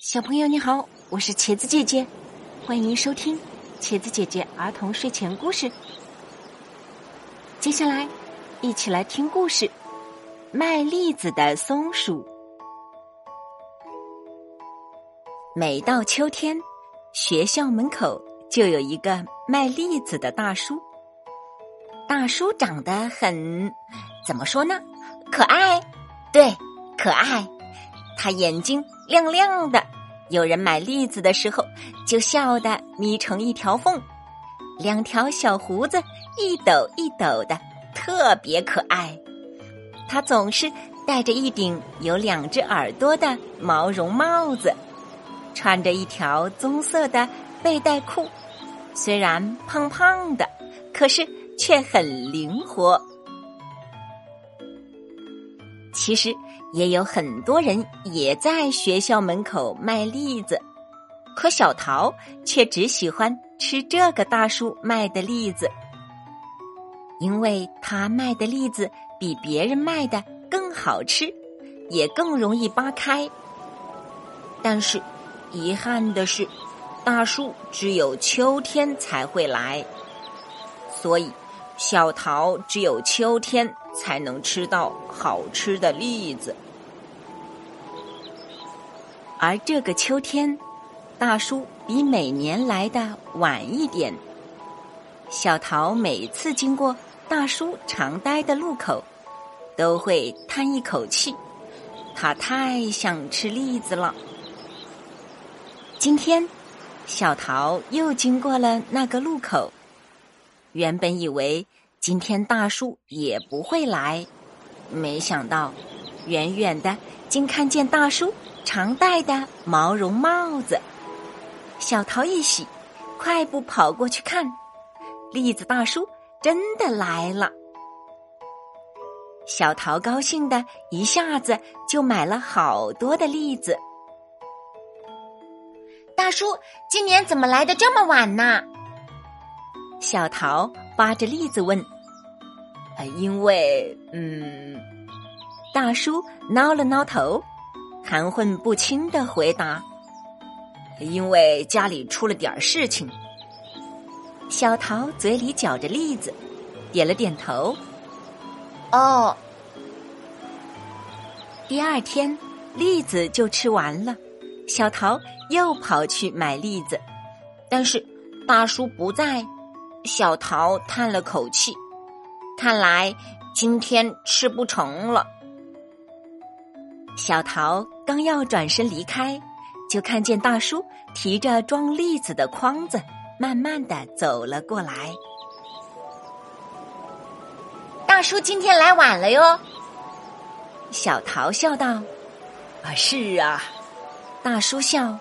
小朋友你好，我是茄子姐姐，欢迎收听茄子姐姐儿童睡前故事。接下来，一起来听故事《卖栗子的松鼠》。每到秋天，学校门口就有一个卖栗子的大叔。大叔长得很，怎么说呢？可爱，对，可爱。他眼睛亮亮的，有人买栗子的时候就笑得眯成一条缝，两条小胡子一抖一抖的，特别可爱。他总是戴着一顶有两只耳朵的毛绒帽子，穿着一条棕色的背带裤，虽然胖胖的，可是却很灵活。其实。也有很多人也在学校门口卖栗子，可小桃却只喜欢吃这个大叔卖的栗子，因为他卖的栗子比别人卖的更好吃，也更容易扒开。但是，遗憾的是，大叔只有秋天才会来，所以。小桃只有秋天才能吃到好吃的栗子，而这个秋天，大叔比每年来的晚一点。小桃每次经过大叔常待的路口，都会叹一口气，他太想吃栗子了。今天，小桃又经过了那个路口。原本以为今天大叔也不会来，没想到远远的竟看见大叔常戴的毛绒帽子。小桃一喜，快步跑过去看，栗子大叔真的来了。小桃高兴的一下子就买了好多的栗子。大叔，今年怎么来的这么晚呢？小桃扒着栗子问：“啊，因为……嗯。”大叔挠了挠头，含混不清的回答：“因为家里出了点事情。”小桃嘴里嚼着栗子，点了点头：“哦。”第二天，栗子就吃完了，小桃又跑去买栗子，但是大叔不在。小桃叹了口气，看来今天吃不成了。小桃刚要转身离开，就看见大叔提着装栗子的筐子，慢慢的走了过来。大叔今天来晚了哟。小桃笑道：“啊，是啊。”大叔笑：“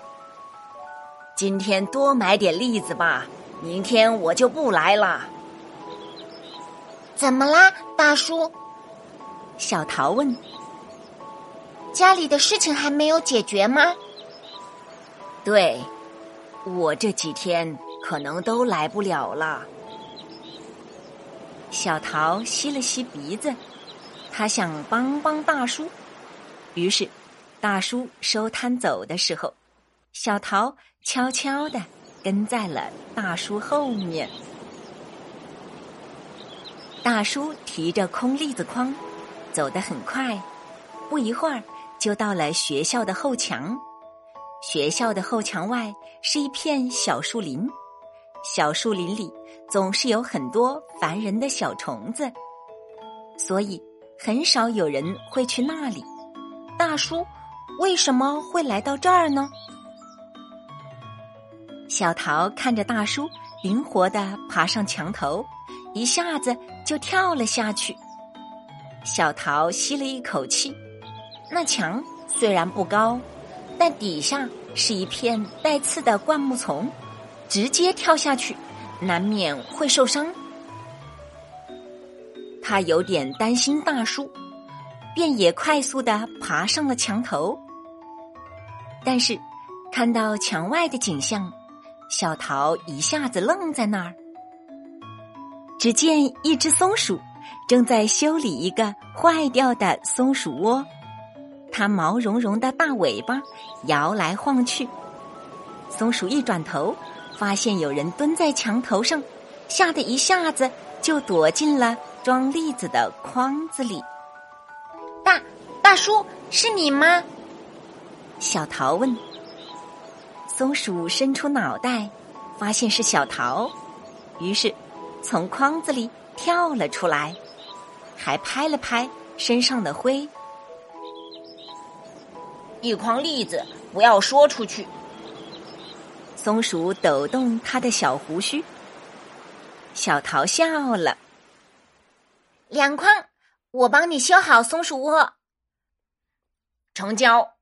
今天多买点栗子吧。”明天我就不来了。怎么啦，大叔？小桃问。家里的事情还没有解决吗？对，我这几天可能都来不了了。小桃吸了吸鼻子，他想帮帮大叔。于是，大叔收摊走的时候，小桃悄悄的。跟在了大叔后面。大叔提着空栗子筐，走得很快，不一会儿就到了学校的后墙。学校的后墙外是一片小树林，小树林里总是有很多烦人的小虫子，所以很少有人会去那里。大叔为什么会来到这儿呢？小桃看着大叔灵活的爬上墙头，一下子就跳了下去。小桃吸了一口气，那墙虽然不高，但底下是一片带刺的灌木丛，直接跳下去难免会受伤。他有点担心大叔，便也快速的爬上了墙头。但是看到墙外的景象。小桃一下子愣在那儿，只见一只松鼠正在修理一个坏掉的松鼠窝，它毛茸茸的大尾巴摇来晃去。松鼠一转头，发现有人蹲在墙头上，吓得一下子就躲进了装栗子的筐子里。大大叔，是你吗？小桃问。松鼠伸出脑袋，发现是小桃，于是从筐子里跳了出来，还拍了拍身上的灰。一筐栗子，不要说出去。松鼠抖动它的小胡须，小桃笑了。两筐，我帮你修好松鼠窝。成交。